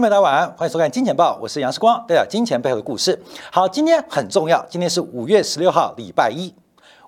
朋友们，大家晚安，欢迎收看《金钱报》，我是杨世光，带讲金钱背后的故事。好，今天很重要，今天是五月十六号，礼拜一。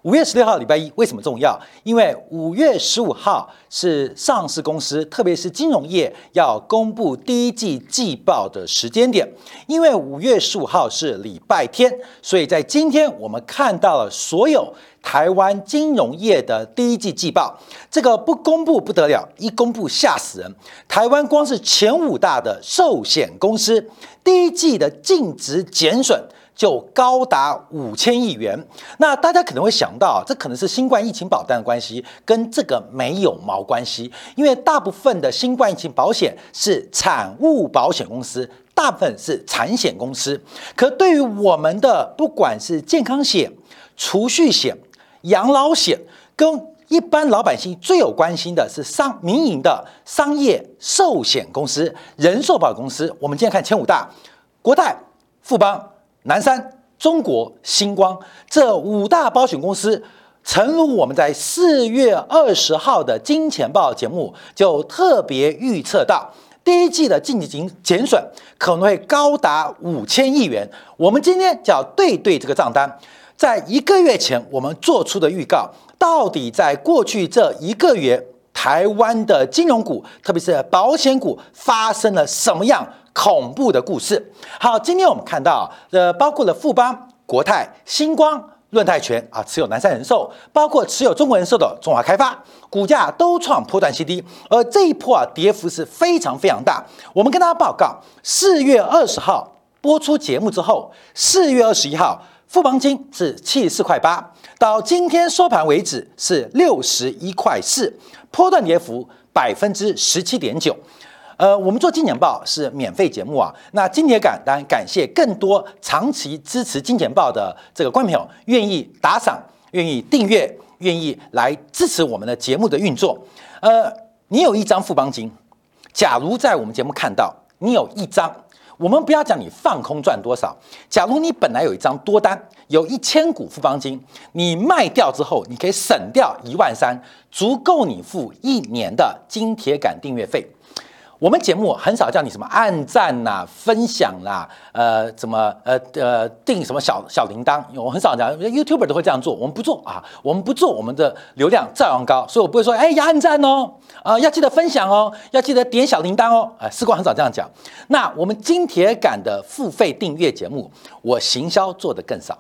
五月十六号礼拜一为什么重要？因为五月十五号是上市公司，特别是金融业要公布第一季季报的时间点。因为五月十五号是礼拜天，所以在今天我们看到了所有台湾金融业的第一季季报。这个不公布不得了，一公布吓死人。台湾光是前五大的寿险公司第一季的净值减损。就高达五千亿元，那大家可能会想到，这可能是新冠疫情保单的关系，跟这个没有毛关系，因为大部分的新冠疫情保险是产物保险公司，大部分是产险公司。可对于我们的不管是健康险、储蓄险、养老险，跟一般老百姓最有关心的是商民营的商业寿险公司、人寿保险公司。我们今天看前五大：国泰、富邦。南山、中国、星光这五大保险公司，诚如我们在四月二十号的金钱报节目就特别预测到，第一季的净值减损可能会高达五千亿元。我们今天就要对对这个账单，在一个月前我们做出的预告，到底在过去这一个月，台湾的金融股，特别是保险股，发生了什么样？恐怖的故事。好，今天我们看到，呃，包括了富邦、国泰、星光、润泰全啊，持有南山人寿，包括持有中国人寿的中华开发，股价都创破断新低。而这一波啊，跌幅是非常非常大。我们跟大家报告，四月二十号播出节目之后，四月二十一号，富邦金是七十四块八，到今天收盘为止是六十一块四，波段跌幅百分之十七点九。呃，我们做金钱报是免费节目啊。那金铁感当然感谢更多长期支持金钱报的这个观众朋友，愿意打赏、愿意订阅、愿意来支持我们的节目的运作。呃，你有一张富邦金，假如在我们节目看到你有一张，我们不要讲你放空赚多少，假如你本来有一张多单，有一千股富邦金，你卖掉之后，你可以省掉一万三，足够你付一年的金铁杆订阅费。我们节目很少叫你什么按赞呐、分享啦，呃，怎么呃呃定什么小小铃铛？我很少讲，YouTuber 都会这样做，我们不做啊，我们不做，我们的流量照样高，所以我不会说，哎，要按赞哦，啊，要记得分享哦，要记得点小铃铛哦，哎，时光很少这样讲。那我们金铁杆的付费订阅节目，我行销做的更少，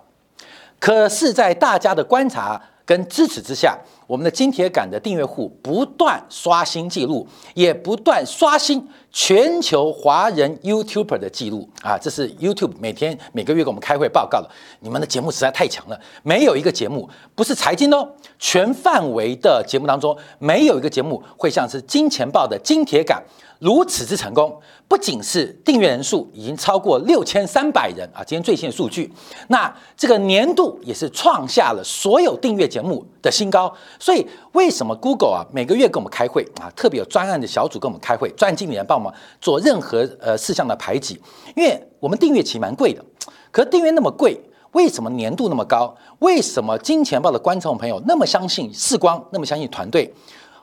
可是，在大家的观察跟支持之下。我们的金铁杆的订阅户不断刷新记录，也不断刷新全球华人 YouTuber 的记录啊！这是 YouTube 每天每个月给我们开会报告的。你们的节目实在太强了，没有一个节目不是财经哦，全范围的节目当中，没有一个节目会像是金钱豹的金铁杆如此之成功。不仅是订阅人数已经超过六千三百人啊，今天最新的数据，那这个年度也是创下了所有订阅节目的新高。所以为什么 Google 啊每个月跟我们开会啊，特别有专案的小组跟我们开会，专案经理人帮我们做任何呃事项的排挤？因为我们订阅其实蛮贵的，可订阅那么贵，为什么年度那么高？为什么金钱豹的观众朋友那么相信世光，那么相信团队？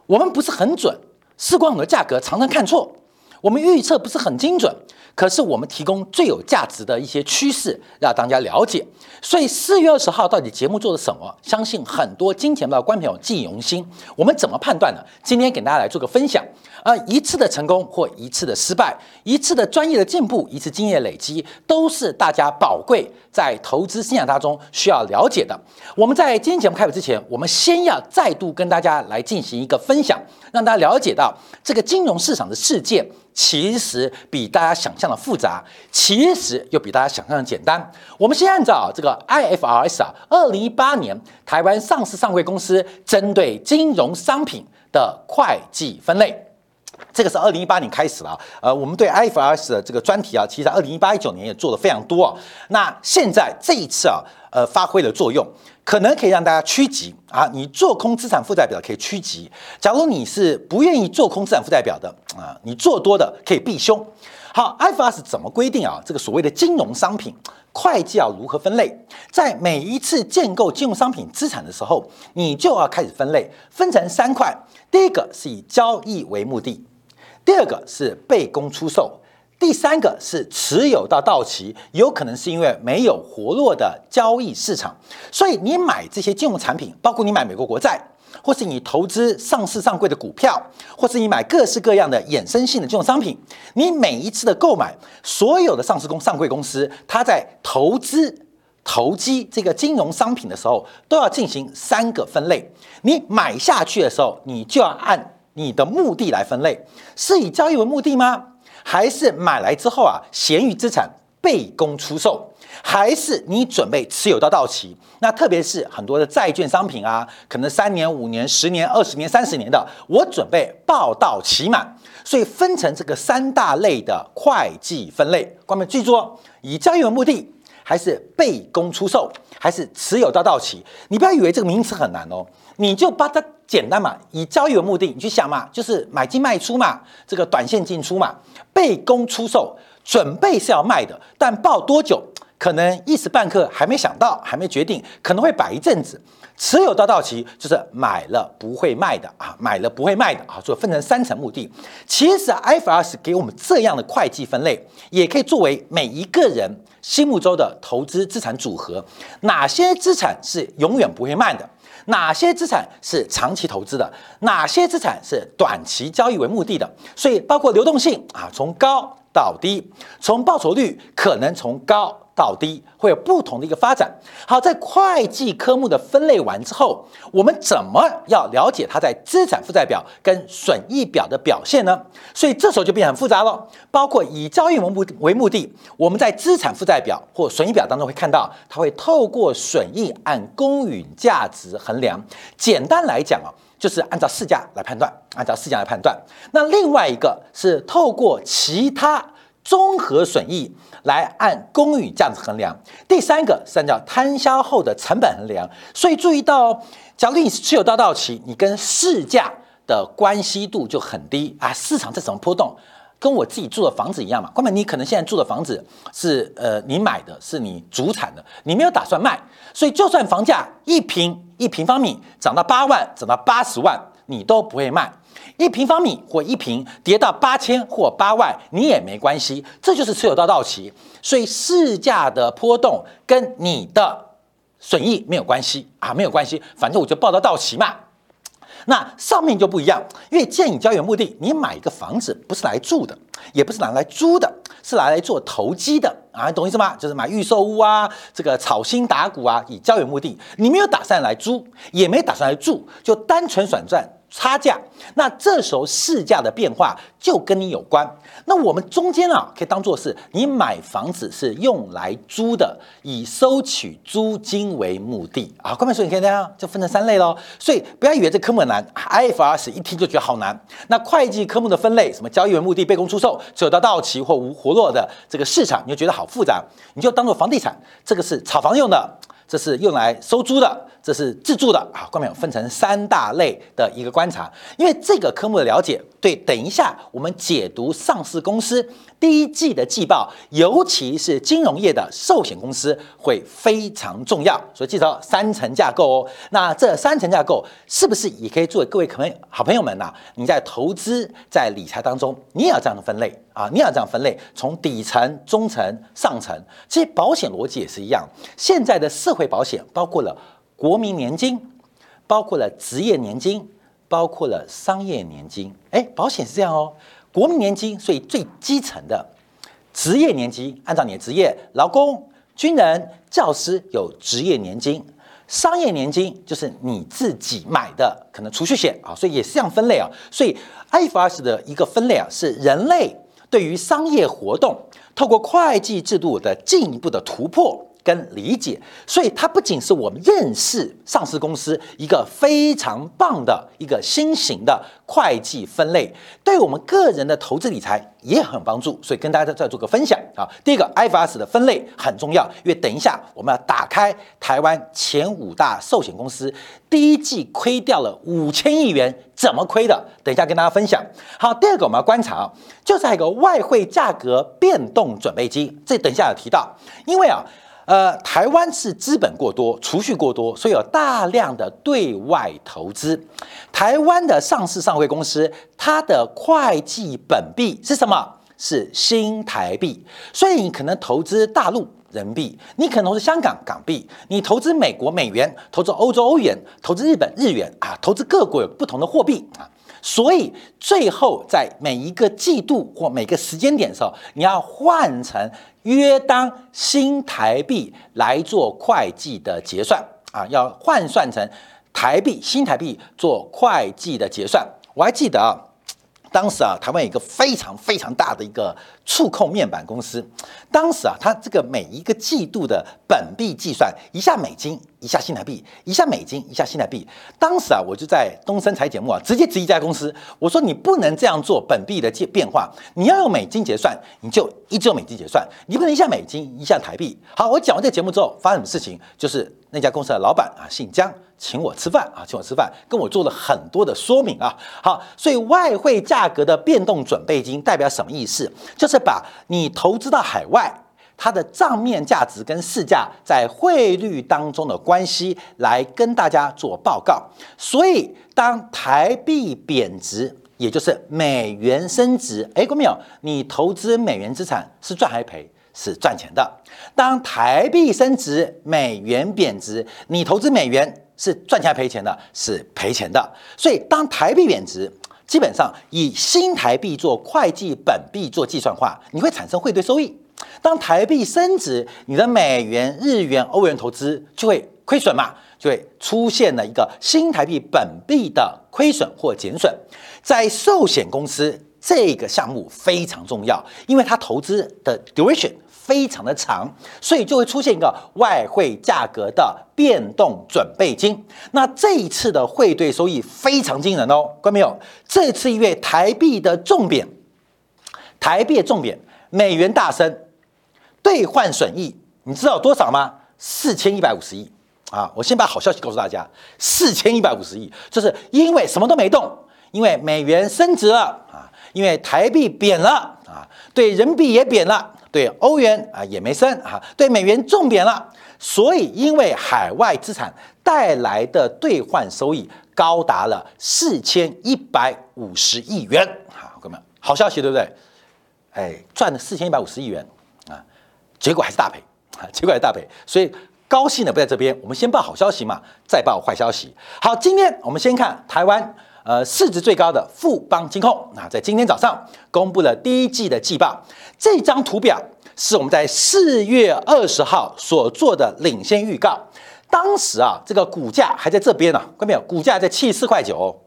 我们不是很准，视光的价格常常看错。我们预测不是很精准，可是我们提供最有价值的一些趋势让大家了解。所以四月二十号到底节目做了什么？相信很多金钱豹观众朋友记忆犹新。我们怎么判断呢？今天给大家来做个分享。啊，一次的成功或一次的失败，一次的专业的进步，一次经验累积，都是大家宝贵在投资生涯当中需要了解的。我们在今天节目开始之前，我们先要再度跟大家来进行一个分享，让大家了解到这个金融市场的世界。其实比大家想象的复杂，其实又比大家想象的简单。我们先按照这个 IFRS 啊，二零一八年台湾上市上柜公司针对金融商品的会计分类，这个是二零一八年开始了。呃，我们对 IFRS 的这个专题啊，其实二零一八一九年也做的非常多啊。那现在这一次啊，呃，发挥了作用。可能可以让大家趋吉啊，你做空资产负债表可以趋吉。假如你是不愿意做空资产负债表的啊，你做多的可以避凶。好，IFRS 怎么规定啊？这个所谓的金融商品会计要如何分类？在每一次建构金融商品资产的时候，你就要开始分类，分成三块。第一个是以交易为目的，第二个是被公出售，第三个是持有到到期，有可能是因为没有活络的交易市场，所以你买这些金融产品，包括你买美国国债，或是你投资上市上柜的股票，或是你买各式各样的衍生性的金融商品，你每一次的购买，所有的上市公上柜公司，它在投资投机这个金融商品的时候，都要进行三个分类。你买下去的时候，你就要按你的目的来分类，是以交易为目的吗？还是买来之后啊，闲余资产被公出售，还是你准备持有到到期？那特别是很多的债券商品啊，可能三年、五年、十年、二十年、三十年的，我准备报到期满。所以分成这个三大类的会计分类。关门记住哦，以交易为目的，还是被公出售，还是持有到到期？你不要以为这个名词很难哦，你就把它简单嘛，以交易为目的，你去想嘛，就是买进卖出嘛，这个短线进出嘛。被公出售，准备是要卖的，但报多久，可能一时半刻还没想到，还没决定，可能会摆一阵子。持有到到期，就是买了不会卖的啊，买了不会卖的啊，所以分成三层目的。其实 IFRS 给我们这样的会计分类，也可以作为每一个人心目中的投资资产组合。哪些资产是永远不会卖的？哪些资产是长期投资的？哪些资产是短期交易为目的的？所以包括流动性啊，从高到低，从报酬率可能从高。到低会有不同的一个发展。好，在会计科目的分类完之后，我们怎么要了解它在资产负债表跟损益表的表现呢？所以这时候就变得很复杂了。包括以交易为目为目的，我们在资产负债表或损益表当中会看到，它会透过损益按公允价值衡量。简单来讲啊，就是按照市价来判断，按照市价来判断。那另外一个是透过其他综合损益。来按公允价值衡量，第三个是按照摊销后的成本衡量。所以注意到，假如你是持有到到期，你跟市价的关系度就很低啊。市场在怎么波动，跟我自己住的房子一样嘛。关键你可能现在住的房子是呃你买的，是你主产的，你没有打算卖，所以就算房价一平一平方米涨到八万，涨到八十万，你都不会卖。一平方米或一平跌到八千或八万，你也没关系，这就是持有到到期。所以市价的波动跟你的损益没有关系啊，没有关系，反正我就报到到期嘛。那上面就不一样，因为建议交易目的，你买一个房子不是来住的，也不是拿来租的，是拿来做投机的啊，懂意思吗？就是买预售屋啊，这个炒新打股啊，以交易目的，你没有打算来租，也没打算来住，就单纯转赚。差价，那这时候市价的变化就跟你有关。那我们中间啊，可以当做是你买房子是用来租的，以收取租金为目的啊。关键所以你看这样就分成三类喽。所以不要以为这科目很难，IFRS 一听就觉得好难。那会计科目的分类，什么交易为目的、被公出售、只有到到期或无活络的这个市场，你就觉得好复杂，你就当做房地产，这个是炒房用的。这是用来收租的，这是自助的啊。后面有分成三大类的一个观察，因为这个科目的了解，对等一下我们解读上市公司第一季的季报，尤其是金融业的寿险公司会非常重要。所以记得三层架构哦。那这三层架构是不是也可以作为各位可能好朋友们呐？你在投资在理财当中，你也要这样的分类。啊，你也要这样分类，从底层、中层、上层，其实保险逻辑也是一样。现在的社会保险包括了国民年金，包括了职业年金，包括了商业年金。哎，保险是这样哦，国民年金，所以最基层的职业年金，按照你的职业，劳工、军人、教师有职业年金；商业年金就是你自己买的，可能储蓄险啊，所以也是这样分类啊。所以 IFRS 的一个分类啊，是人类。对于商业活动，透过会计制度的进一步的突破。跟理解，所以它不仅是我们认识上市公司一个非常棒的一个新型的会计分类，对我们个人的投资理财也很有帮助。所以跟大家再做个分享啊。第一个，IFRS 的分类很重要，因为等一下我们要打开台湾前五大寿险公司第一季亏掉了五千亿元，怎么亏的？等一下跟大家分享。好，第二个我们要观察啊，就是还有个外汇价格变动准备金，这等一下有提到，因为啊。呃，台湾是资本过多，储蓄过多，所以有大量的对外投资。台湾的上市上柜公司，它的会计本币是什么？是新台币，所以你可能投资大陆人民币，你可能投资香港港币，你投资美国美元，投资欧洲欧元，投资日本日元啊，投资各国有不同的货币啊。所以最后在每一个季度或每个时间点的时候，你要换成约当新台币来做会计的结算啊，要换算成台币新台币做会计的结算。我还记得啊。当时啊，台湾有一个非常非常大的一个触控面板公司。当时啊，它这个每一个季度的本币计算，一下美金，一下新台币，一下美金，一下新台币。当时啊，我就在东森财节目啊，直接质疑这家公司，我说你不能这样做本币的变变化，你要用美金结算，你就一直用美金结算，你不能一下美金，一下台币。好，我讲完这个节目之后，发生什么事情？就是那家公司的老板啊，姓江。请我吃饭啊，请我吃饭，跟我做了很多的说明啊。好，所以外汇价格的变动准备金代表什么意思？就是把你投资到海外，它的账面价值跟市价在汇率当中的关系来跟大家做报告。所以当台币贬值，也就是美元升值，哎，各位朋友，你投资美元资产是赚还是赔？是赚钱的。当台币升值，美元贬值，你投资美元。是赚钱还赔钱的，是赔钱的。所以当台币贬值，基本上以新台币做会计本币做计算化，你会产生汇兑收益。当台币升值，你的美元、日元、欧元投资就会亏损嘛，就会出现了一个新台币本币的亏损或减损。在寿险公司这个项目非常重要，因为它投资的 duration。非常的长，所以就会出现一个外汇价格的变动准备金。那这一次的汇兑收益非常惊人哦，看到没有？这次因为台币的重贬，台币的重贬，美元大升，兑换损益，你知道多少吗？四千一百五十亿啊！我先把好消息告诉大家，四千一百五十亿，就是因为什么都没动，因为美元升值了啊，因为台币贬了啊，对人民币也贬了。对欧元啊也没升啊，对美元重贬了，所以因为海外资产带来的兑换收益高达了四千一百五十亿元，好，哥们，好消息对不对？哎，赚了四千一百五十亿元，结果还是大赔啊，结果还是大赔，所以高兴的不在这边，我们先报好消息嘛，再报坏消息。好，今天我们先看台湾。呃，市值最高的富邦金控，那在今天早上公布了第一季的季报。这张图表是我们在四月二十号所做的领先预告。当时啊，这个股价还在这边呢，看到没有？股价在七十四块九，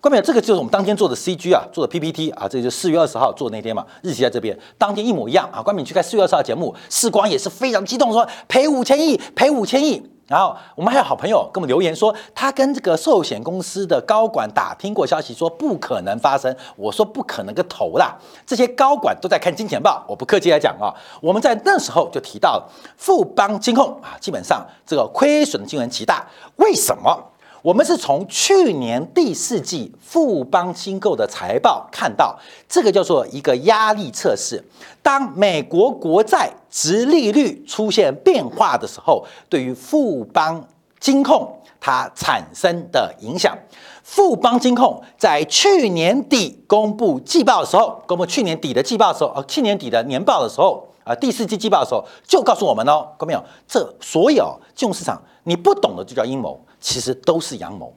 看到没有？这个就是我们当天做的 CG 啊，做的 PPT 啊，这就四月二十号做的那天嘛，日期在这边，当天一模一样啊。关敏去看四月二十号节目，世光也是非常激动，说赔五千亿，赔五千亿。然后我们还有好朋友跟我们留言说，他跟这个寿险公司的高管打听过消息，说不可能发生。我说不可能个头啦！这些高管都在看金钱报，我不客气来讲啊，我们在那时候就提到了富邦金控啊，基本上这个亏损金额极大。为什么？我们是从去年第四季富邦新购的财报看到，这个叫做一个压力测试。当美国国债值利率出现变化的时候，对于富邦金控它产生的影响。富邦金控在去年底公布季报的时候，公布去年底的季报的时候，呃，去年底的年报的时候，啊，第四季季报的时候，就告诉我们哦，看到没有？这所有金融市场你不懂的就叫阴谋。其实都是阳谋。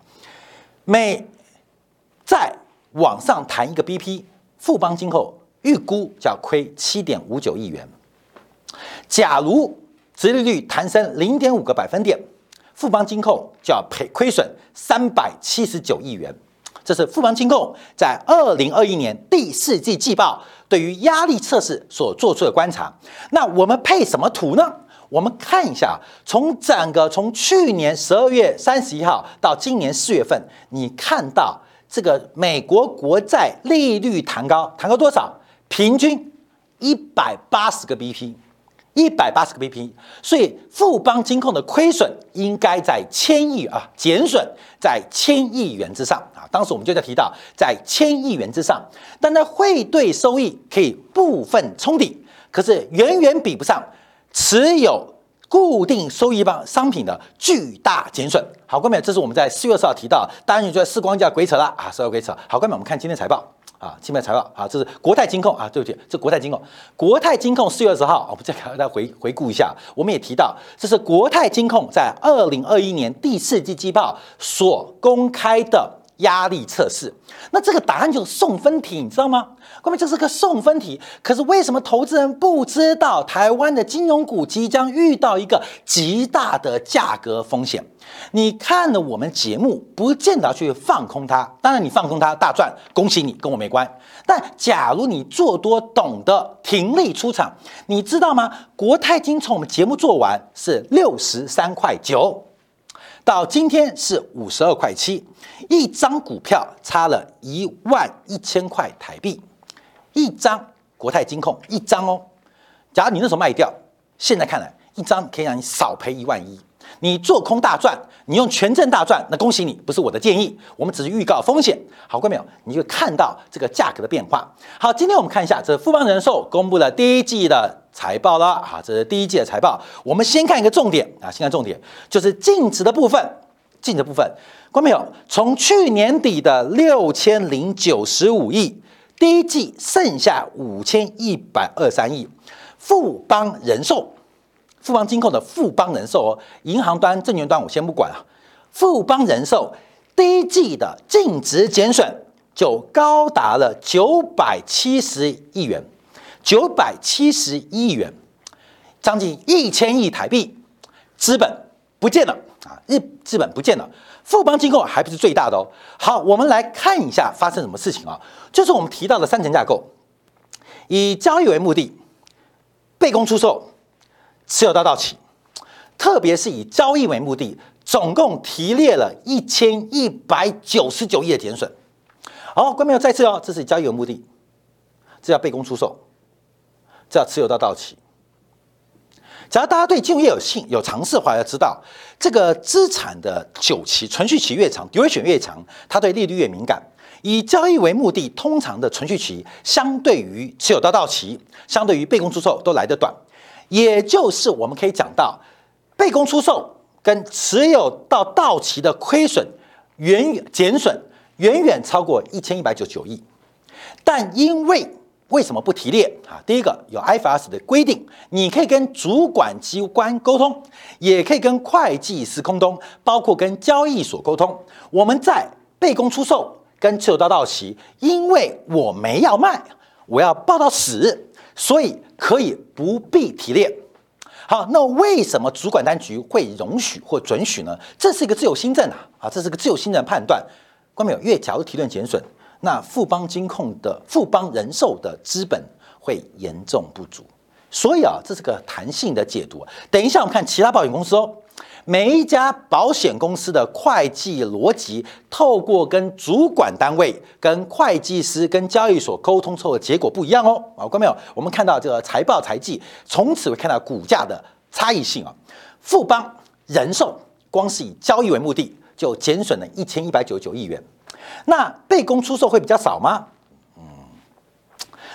每在往上弹一个 BP，富邦今后预估叫亏七点五九亿元。假如殖利率弹升零点五个百分点，富邦金控就要赔亏损三百七十九亿元。这是富邦金控在二零二一年第四季季报对于压力测试所做出的观察。那我们配什么图呢？我们看一下，从整个从去年十二月三十一号到今年四月份，你看到这个美国国债利率弹高，弹高多少？平均一百八十个 BP，一百八十个 BP。所以富邦金控的亏损应该在千亿啊，减损在千亿元之上啊。当时我们就在提到在千亿元之上，但它汇兑收益可以部分冲抵，可是远远比不上。持有固定收益棒商品的巨大减损。好，各位，这是我们在四月二十号提到，当然你觉得四光价鬼扯了啊，四月鬼扯。好，各位，我们看今天财报啊，今天财报啊，这是国泰金控啊，对不起，这国泰金控，国泰金控四月二十号，我们再给大家回回顾一下，我们也提到，这是国泰金控在二零二一年第四季季报所公开的。压力测试，那这个答案就是送分题，你知道吗？各位，这是个送分题。可是为什么投资人不知道台湾的金融股即将遇到一个极大的价格风险？你看了我们节目，不见得去放空它。当然，你放空它大赚，恭喜你，跟我没关。但假如你做多，懂得停利出场，你知道吗？国泰金从我们节目做完是六十三块九。到今天是五十二块七，一张股票差了一万一千块台币，一张国泰金控一张哦。假如你那时候卖掉，现在看来一张可以让你少赔一万一。你做空大赚，你用权证大赚，那恭喜你，不是我的建议，我们只是预告风险。好，过没有？你就看到这个价格的变化。好，今天我们看一下，这富邦人寿公布了第一季的。财报了啊，这是第一季的财报。我们先看一个重点啊，先看重点，就是净值的部分。净值部分，关没有？从去年底的六千零九十五亿，第一季剩下五千一百二三亿。富邦人寿、富邦金控的富邦人寿哦，银行端、证券端我先不管啊。富邦人寿第一季的净值减损就高达了九百七十亿元。九百七十亿元，将近一千亿台币，资本不见了啊！日资本不见了，富邦金控还不是最大的哦。好，我们来看一下发生什么事情啊？就是我们提到的三层架构，以交易为目的，被公出售，持有到到期，特别是以交易为目的，总共提列了一千一百九十九亿的减损。好，观众朋友再次哦，这是以交易为目的，这叫被公出售。这叫持有到到期。只要大家对金融业有兴有尝试的话，要知道这个资产的久期、存续期越长，duration 越长，它对利率越敏感。以交易为目的，通常的存续期相对于持有到到期，相对于被公出售都来得短。也就是我们可以讲到，被公出售跟持有到到期的亏损远远减损远远超过一千一百九十九亿，但因为为什么不提列啊？第一个有 IFRS 的规定，你可以跟主管机关沟通，也可以跟会计师沟通，包括跟交易所沟通。我们在被公出售跟持有到到期，因为我没要卖，我要报到死，所以可以不必提列。好，那为什么主管单局会容许或准许呢？这是一个自由新政啊，啊，这是个自由新政判断。关没有？越假如提论减损。那富邦金控的富邦人寿的资本会严重不足，所以啊，这是个弹性的解读。等一下，我们看其他保险公司哦，每一家保险公司的会计逻辑，透过跟主管单位、跟会计师、跟交易所沟通之后的结果不一样哦。啊，看没有？我们看到这个财报财季，从此会看到股价的差异性啊。富邦人寿光是以交易为目的，就减损了一千一百九十九亿元。那被公出售会比较少吗？嗯，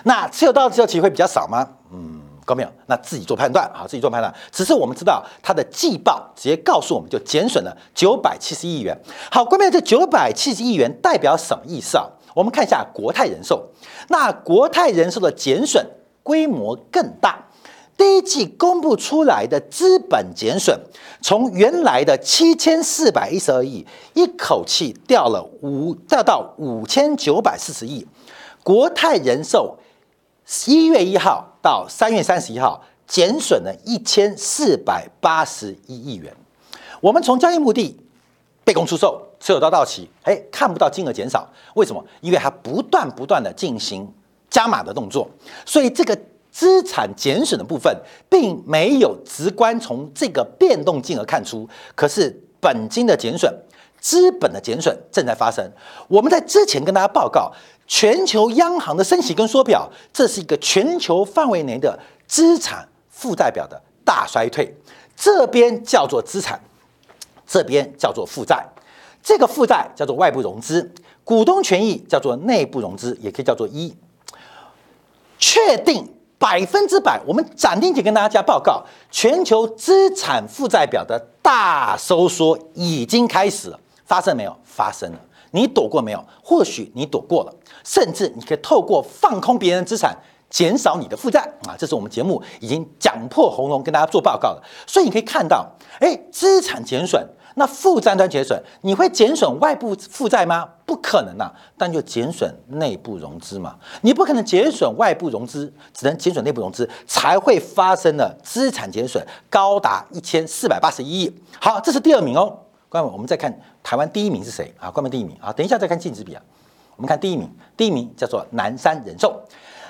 那持有到持有期会比较少吗？嗯，高没有？那自己做判断啊，自己做判断。只是我们知道它的季报直接告诉我们就减损了九百七十亿元。好，关键这九百七十亿元代表什么意思啊？我们看一下国泰人寿，那国泰人寿的减损规模更大。第一季公布出来的资本减损，从原来的七千四百一十二亿，一口气掉了五掉到五千九百四十亿。国泰人寿一月一号到三月三十一号减损了一千四百八十一亿元。我们从交易目的被公出售，持有到到期，哎，看不到金额减少，为什么？因为它不断不断的进行加码的动作，所以这个。资产减损的部分并没有直观从这个变动金额看出，可是本金的减损、资本的减损正在发生。我们在之前跟大家报告，全球央行的升息跟缩表，这是一个全球范围内的资产负债表的大衰退。这边叫做资产，这边叫做负债。这个负债叫做外部融资，股东权益叫做内部融资，也可以叫做一。确定。百分之百，我们斩钉截跟大家报告，全球资产负债表的大收缩已经开始了，发生没有？发生了。你躲过没有？或许你躲过了，甚至你可以透过放空别人资产，减少你的负债啊！这是我们节目已经讲破喉咙跟大家做报告了。所以你可以看到，哎，资产减损。那负债端减损，你会减损外部负债吗？不可能呐，但就减损内部融资嘛。你不可能减损外部融资，只能减损内部融资，才会发生了资产减损高达一千四百八十一亿。好，这是第二名哦。各位，我们再看台湾第一名是谁啊？关门第一名啊，等一下再看净值比啊。我们看第一名，第一名叫做南山人寿。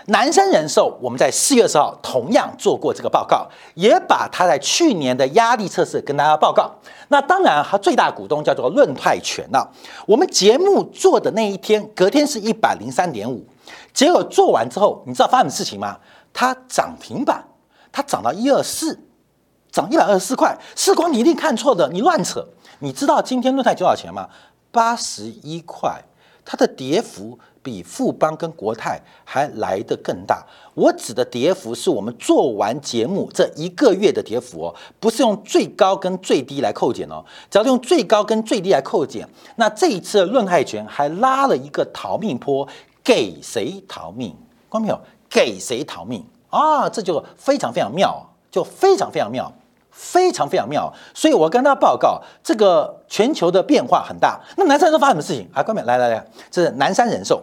南山人寿，我们在四月十号同样做过这个报告，也把他在去年的压力测试跟大家报告。那当然，他最大股东叫做润泰全了。我们节目做的那一天，隔天是一百零三点五，结果做完之后，你知道发生什么事情吗？它涨停板，它涨到一二四，涨一百二十四块。世光，你一定看错的，你乱扯。你知道今天润泰多少钱吗？八十一块。它的跌幅比富邦跟国泰还来得更大。我指的跌幅是我们做完节目这一个月的跌幅哦，不是用最高跟最低来扣减哦。只要用最高跟最低来扣减，那这一次的论泰权还拉了一个逃命坡，给谁逃命？光没有？给谁逃命啊？这就非常非常妙，就非常非常妙。非常非常妙，所以我跟大家报告，这个全球的变化很大。那南山人寿发生什么事情啊？各位来来来，这是南山人寿，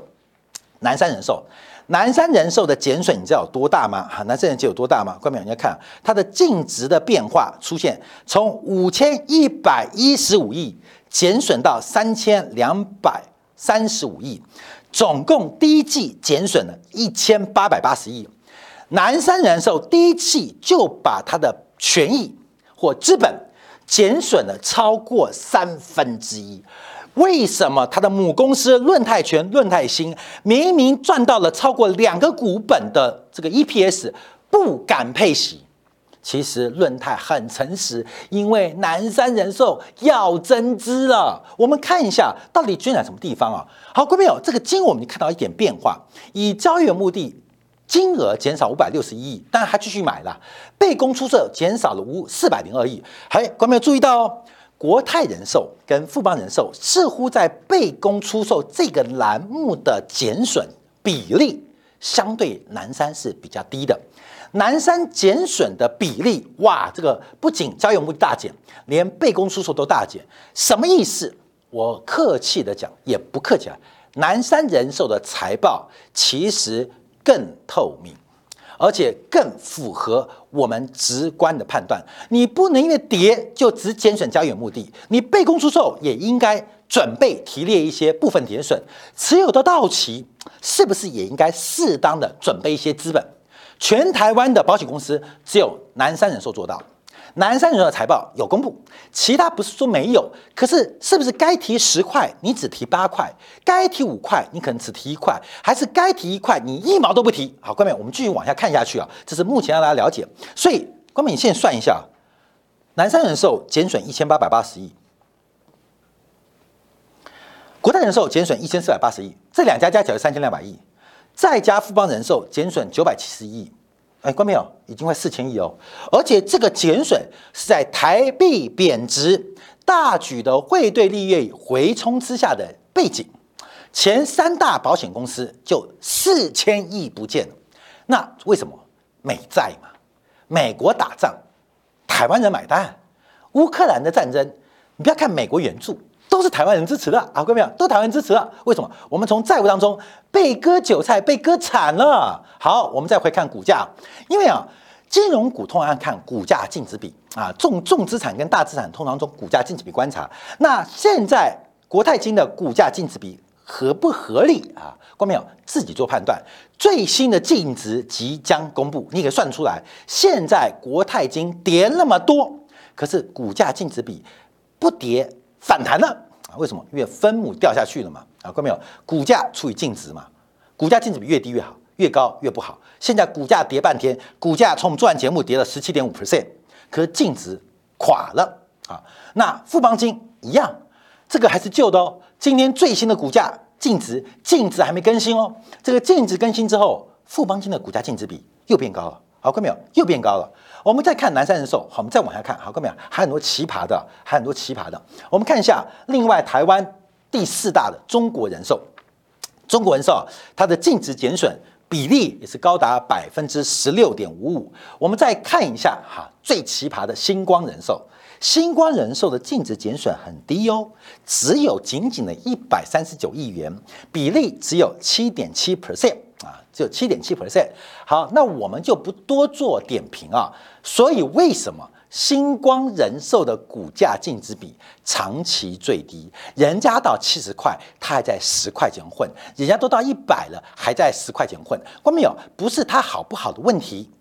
南山人寿，南山人寿的减损，你知道有多大吗？哈，南山人寿有多大吗？各位你要看它的净值的变化出现，从五千一百一十五亿减损到三千两百三十五亿，总共第一季减损了一千八百八十亿。南山人寿第一季就把它的权益或资本减损了超过三分之一，为什么他的母公司论泰全、论泰新明明赚到了超过两个股本的这个 EPS，不敢配息？其实论泰很诚实，因为南山人寿要增资了。我们看一下到底捐在什么地方啊？好，各位朋友，这个金我们看到一点变化，以交易目的。金额减少五百六十一亿，但还继续买了。被公出售减少了五四百零二亿。还观众朋友注意到哦，国泰人寿跟富邦人寿似乎在被公出售这个栏目的减损比例，相对南山是比较低的。南山减损的比例，哇，这个不仅交易目的大减，连被公出售都大减。什么意思？我客气的讲，也不客气啊。南山人寿的财报其实。更透明，而且更符合我们直观的判断。你不能因为跌就只减损交易目的，你被公出售也应该准备提列一些部分减损。持有的到期，是不是也应该适当的准备一些资本？全台湾的保险公司只有南山人寿做到。南山人寿的财报有公布，其他不是说没有，可是是不是该提十块你只提八块，该提五块你可能只提一块，还是该提一块你一毛都不提？好，关美，我们继续往下看下去啊，这是目前让大家了解。所以，关美，你现在算一下，南山人寿减损一千八百八十亿，国泰人寿减损一千四百八十亿，这两家加起来三千两百亿，再加富邦人寿减损九百七十亿。哎，关没有，已经快四千亿哦，而且这个减损是在台币贬值、大举的汇兑利率回冲之下的背景，前三大保险公司就四千亿不见了。那为什么？美债嘛，美国打仗，台湾人买单，乌克兰的战争，你不要看美国援助。是台湾人支持的啊，各位朋友，都台湾支持了。为什么？我们从债务当中被割韭菜，被割惨了。好，我们再回看股价，因为啊，金融股通常看股价净值比啊，重重资产跟大资产通常从股价净值比观察。那现在国泰金的股价净值比合不合理啊？各位朋友自己做判断。最新的净值即将公布，你可以算出来。现在国泰金跌那么多，可是股价净值比不跌。反弹了？为什么？因为分母掉下去了嘛啊？看到没有？股价除以净值嘛，股价净值比越低越好，越高越不好。现在股价跌半天，股价从我们做完节目跌了十七点五 percent，可是净值垮了啊。那富邦金一样，这个还是旧的哦。今天最新的股价净值净值还没更新哦。这个净值更新之后，富邦金的股价净值比又变高了。好，看没有？又变高了。我们再看南山人寿，好，我们再往下看，好，看没有，还很多奇葩的，还很多奇葩的。我们看一下，另外台湾第四大的中国人寿，中国人寿它的净值减损比例也是高达百分之十六点五五。我们再看一下哈，最奇葩的星光人寿，星光人寿的净值减损很低哦，只有仅仅的一百三十九亿元，比例只有七点七 percent 啊，只有七点七 percent。好，那我们就不多做点评啊。所以为什么？星光人寿的股价净值比长期最低，人家到七十块，他还在十块钱混；人家都到一百了，还在十块钱混。关没有？不是它好不好的问题，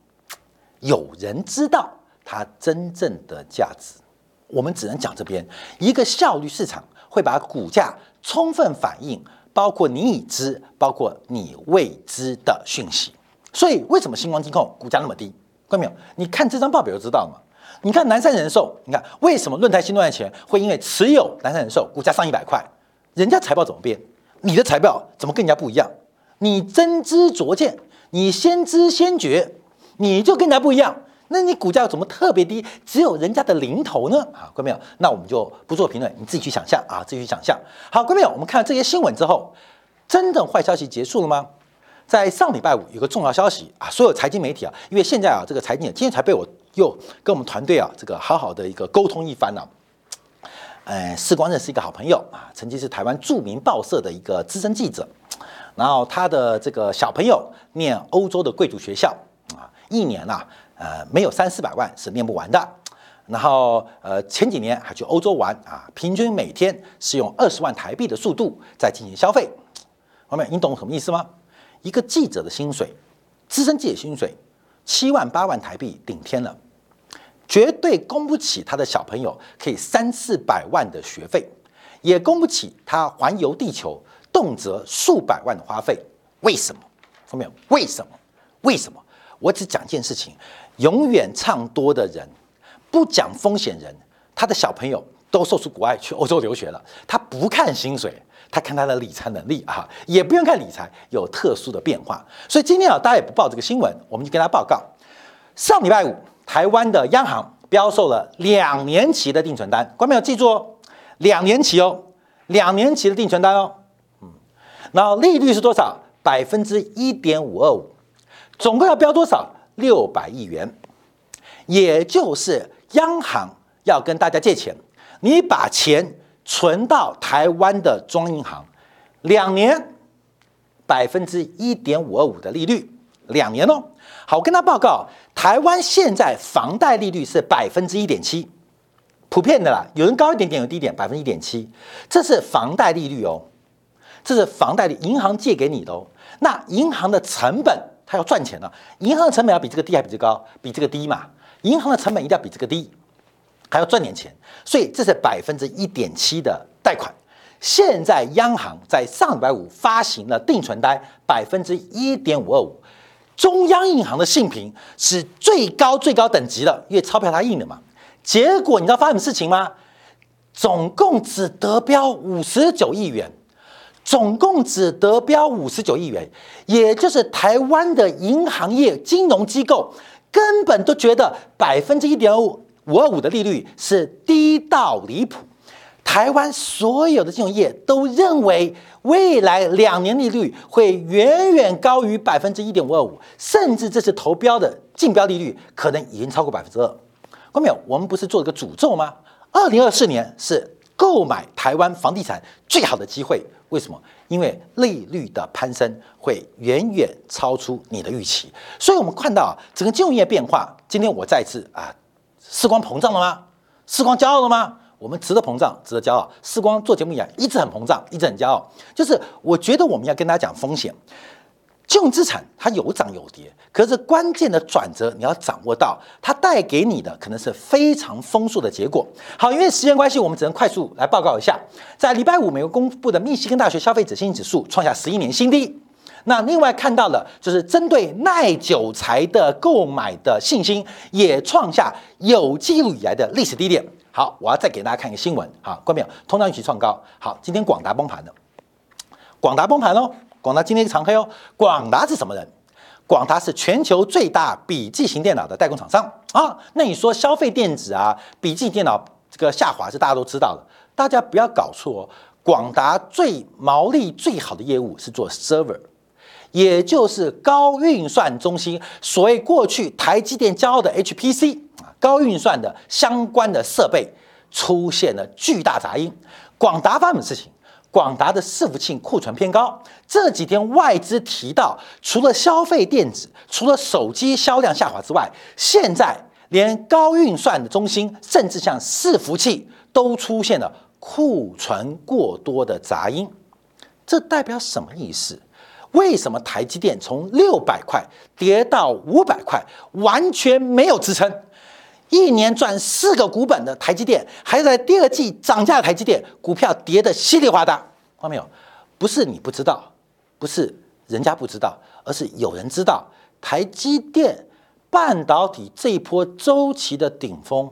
有人知道它真正的价值。我们只能讲这边一个效率市场会把股价充分反映，包括你已知，包括你未知的讯息。所以为什么星光金控股价那么低？关没有？你看这张报表就知道了嘛。你看南山人寿，你看为什么论坛新赚的钱会因为持有南山人寿股价上一百块，人家财报怎么变？你的财报怎么跟人家不一样？你真知灼见，你先知先觉，你就跟人家不一样，那你股价怎么特别低？只有人家的零头呢？啊，各位朋友，那我们就不做评论，你自己去想象啊，自己去想象。好，各位朋友，我们看了这些新闻之后，真正坏消息结束了吗？在上礼拜五有个重要消息啊，所有财经媒体啊，因为现在啊这个财经今天才被我。又跟我们团队啊，这个好好的一个沟通一番呢。呃，世光认识一个好朋友啊，曾经是台湾著名报社的一个资深记者，然后他的这个小朋友念欧洲的贵族学校啊，一年呐，呃，没有三四百万是念不完的。然后呃，前几年还去欧洲玩啊，平均每天是用二十万台币的速度在进行消费。后面你懂什么意思吗？一个记者的薪水，资深记者薪水七万八万台币顶天了。绝对供不起他的小朋友可以三四百万的学费，也供不起他环游地球动辄数百万的花费。为什么？说没有？为什么？为什么？我只讲一件事情：永远唱多的人，不讲风险人，他的小朋友都送出国外去欧洲留学了。他不看薪水，他看他的理财能力啊，也不用看理财有特殊的变化。所以今天啊，大家也不报这个新闻，我们就跟他报告：上礼拜五。台湾的央行标售了两年期的定存单，观众朋友记住哦，两年期哦，两年期的定存单哦，嗯，然后利率是多少？百分之一点五二五，总共要标多少？六百亿元，也就是央行要跟大家借钱，你把钱存到台湾的中央银行，两年百分之一点五二五的利率，两年哦。好，我跟他报告，台湾现在房贷利率是百分之一点七，普遍的啦，有人高一点点，有低一点，百分之一点七，这是房贷利率哦，这是房贷率，银行借给你的哦。那银行的成本，它要赚钱了，银行的成本要比这个低还比这个高？比这个低嘛？银行的成本一定要比这个低，还要赚点钱，所以这是百分之一点七的贷款。现在央行在上礼拜五发行了定存单，百分之一点五二五。中央银行的信评是最高最高等级的，因为钞票它印的嘛。结果你知道发生什么事情吗？总共只得标五十九亿元，总共只得标五十九亿元，也就是台湾的银行业金融机构根本都觉得百分之一点五五二五的利率是低到离谱。台湾所有的金融业都认为，未来两年利率会远远高于百分之一点五二五，甚至这次投标的竞标利率可能已经超过百分之二。关没有？我们不是做了个诅咒吗？二零二四年是购买台湾房地产最好的机会。为什么？因为利率的攀升会远远超出你的预期。所以我们看到整个金融业变化。今天我再次啊，时光膨胀了吗？时光骄傲了吗？我们值得膨胀，值得骄傲。时光做节目一样一直很膨胀，一直很骄傲。就是我觉得我们要跟大家讲风险，金融资产它有涨有跌，可是关键的转折你要掌握到，它带给你的可能是非常丰硕的结果。好，因为时间关系，我们只能快速来报告一下，在礼拜五美国公布的密西根大学消费者信心指数创下十一年新低。那另外看到了就是针对耐久材的购买的信心也创下有记录以来的历史低点。好，我要再给大家看一个新闻。好，关没有？通胀预期创高。好，今天广达崩盘了。广达崩盘喽！广达今天一个长黑哦。广达是什么人？广达是全球最大笔记型电脑的代工厂商啊。那你说消费电子啊，笔记电脑这个下滑是大家都知道的。大家不要搞错哦。广达最毛利最好的业务是做 server，也就是高运算中心，所谓过去台积电骄傲的 HPC 啊，高运算的相关的设备出现了巨大杂音。广达发生的事情，广达的伺服器库存偏高。这几天外资提到，除了消费电子，除了手机销量下滑之外，现在连高运算的中心，甚至像伺服器都出现了。库存过多的杂音，这代表什么意思？为什么台积电从六百块跌到五百块，完全没有支撑？一年赚四个股本的台积电，还在第二季涨价台积电，股票跌得稀里哗啦。看到没有？不是你不知道，不是人家不知道，而是有人知道。台积电半导体这一波周期的顶峰。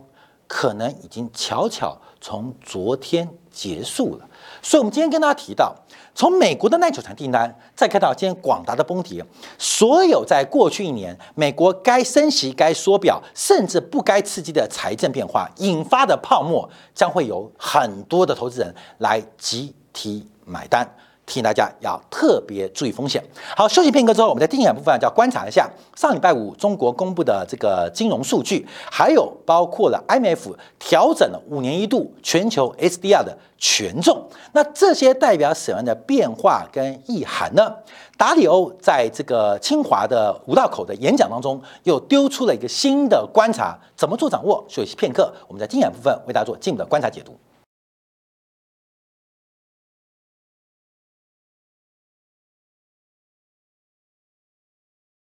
可能已经悄悄从昨天结束了，所以，我们今天跟大家提到，从美国的耐久产订单，再看到今天广达的崩跌，所有在过去一年美国该升息、该缩表，甚至不该刺激的财政变化引发的泡沫，将会有很多的投资人来集体买单。提醒大家要特别注意风险。好，休息片刻之后，我们在定眼部分就要观察一下上礼拜五中国公布的这个金融数据，还有包括了 IMF 调整了五年一度全球 SDR 的权重。那这些代表什么样的变化跟意涵呢？达里欧在这个清华的五道口的演讲当中，又丢出了一个新的观察，怎么做掌握？休息片刻，我们在定眼部分为大家做进一步的观察解读。